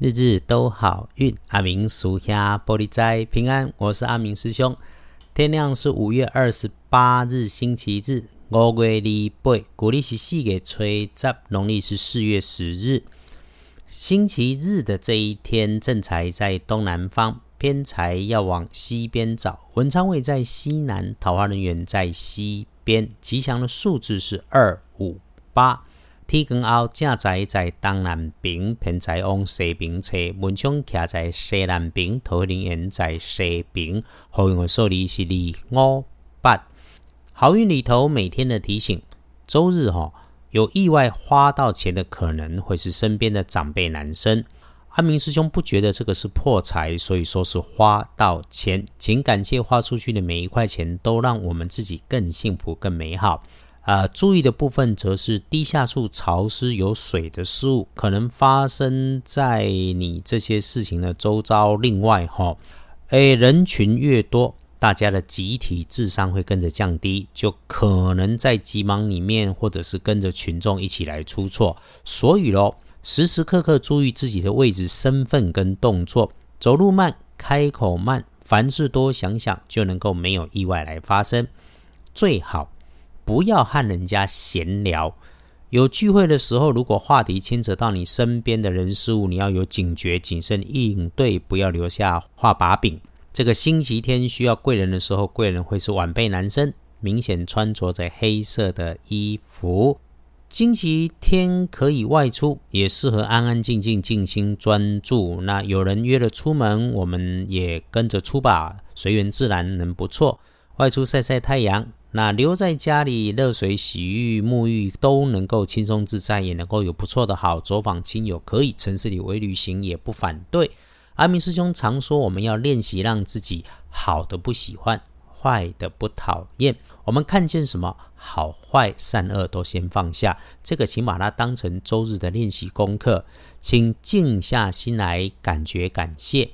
日日都好运。阿明属下玻璃斋平安，我是阿明师兄。天亮是五月二十八日，星期日。五月二八，古历是四月初十，农历是四月十日。星期日的这一天，正财在东南方，偏财要往西边找。文昌位在西南，桃花人员在西边。吉祥的数字是二五八。天光后，正财在东南边，偏财往西边车。文昌徛在西南边，桃花人员在西边。好运的数字是二五八。好运里头每天的提醒，周日哈。有意外花到钱的可能会是身边的长辈男生。阿明师兄不觉得这个是破财，所以说是花到钱，请感谢花出去的每一块钱都让我们自己更幸福、更美好。啊，注意的部分则是低下处潮湿有水的事物可能发生在你这些事情的周遭。另外哈，诶，人群越多。大家的集体智商会跟着降低，就可能在急忙里面，或者是跟着群众一起来出错。所以咯，时时刻刻注意自己的位置、身份跟动作，走路慢，开口慢，凡事多想想，就能够没有意外来发生。最好不要和人家闲聊。有聚会的时候，如果话题牵扯到你身边的人事物，你要有警觉、谨慎应对，不要留下话把柄。这个星期天需要贵人的时候，贵人会是晚辈男生，明显穿着着黑色的衣服。星期天可以外出，也适合安安静静、静心专注。那有人约了出门，我们也跟着出吧，随缘自然，能不错。外出晒晒太阳，那留在家里热水洗浴、沐浴都能够轻松自在，也能够有不错的好。走访亲友可以，城市里微旅行也不反对。阿明师兄常说，我们要练习让自己好的不喜欢，坏的不讨厌。我们看见什么好坏善恶都先放下，这个请把它当成周日的练习功课。请静下心来，感觉感谢。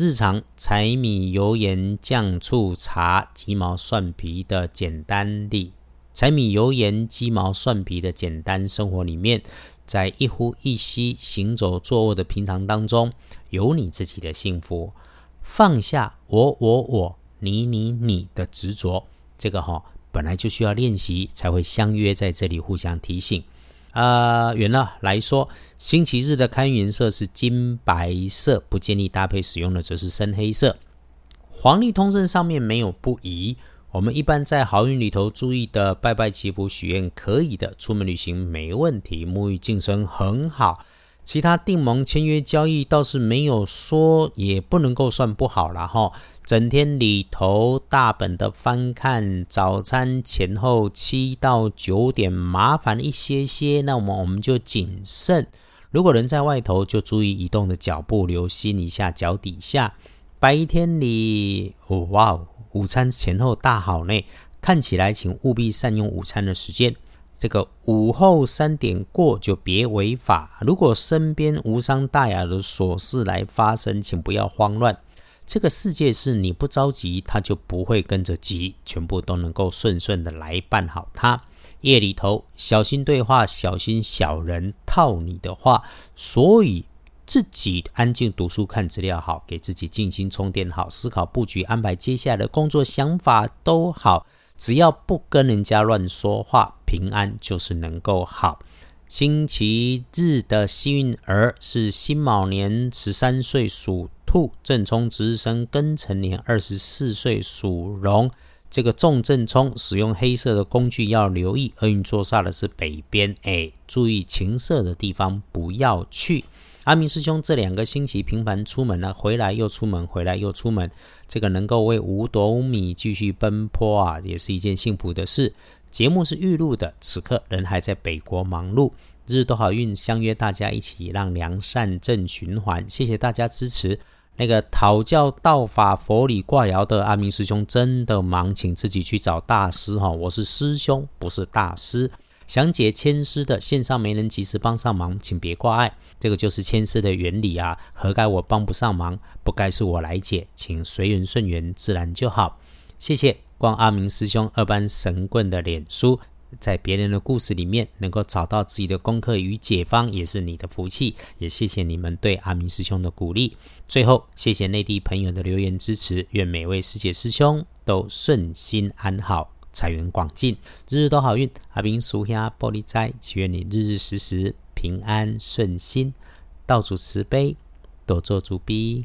日常柴米油盐酱醋茶、鸡毛蒜皮的简单里，柴米油盐鸡毛蒜皮的简单生活里面。在一呼一吸、行走坐卧的平常当中，有你自己的幸福。放下我、我、我、你、你、你的执着，这个哈本来就需要练习，才会相约在这里互相提醒。啊，远了来说，星期日的看颜色是金白色，不建议搭配使用的则是深黑色。黄历通胜上面没有不宜。我们一般在好运里头注意的，拜拜祈福许愿可以的，出门旅行没问题，沐浴净身很好。其他订盟签约交易倒是没有说，也不能够算不好了哈。整天里头大本的翻看，早餐前后七到九点麻烦一些些，那么我们就谨慎。如果人在外头，就注意移动的脚步，留心一下脚底下。白天里，哦哇。午餐前后大好呢，看起来请务必善用午餐的时间。这个午后三点过就别违法。如果身边无伤大雅的琐事来发生，请不要慌乱。这个世界是你不着急，它就不会跟着急，全部都能够顺顺的来办好它。夜里头小心对话，小心小人套你的话。所以。自己安静读书看资料好，给自己静心充电好，思考布局安排接下来的工作想法都好，只要不跟人家乱说话，平安就是能够好。星期日的幸运儿是辛卯年十三岁属兔，正冲值日生庚辰年二十四岁属龙。这个重正冲使用黑色的工具要留意，厄运坐煞的是北边，哎，注意情色的地方不要去。阿明师兄这两个星期频繁出门呢，回来又出门，回来又出门，这个能够为五斗米继续奔波啊，也是一件幸福的事。节目是预录的，此刻人还在北国忙碌，日日都好运，相约大家一起让良善正循环。谢谢大家支持。那个讨教道法佛理挂爻的阿明师兄真的忙，请自己去找大师哈，我是师兄，不是大师。想解签诗的线上没人及时帮上忙，请别挂碍，这个就是签诗的原理啊。何该我帮不上忙，不该是我来解，请随缘顺缘，自然就好。谢谢逛阿明师兄二班神棍的脸书，在别人的故事里面能够找到自己的功课与解方，也是你的福气。也谢谢你们对阿明师兄的鼓励。最后，谢谢内地朋友的留言支持。愿每位师姐师兄都顺心安好，财源广进，日日都好运。阿明属下玻璃斋，祈愿你日日时时平安顺心，道主慈悲，多做主逼。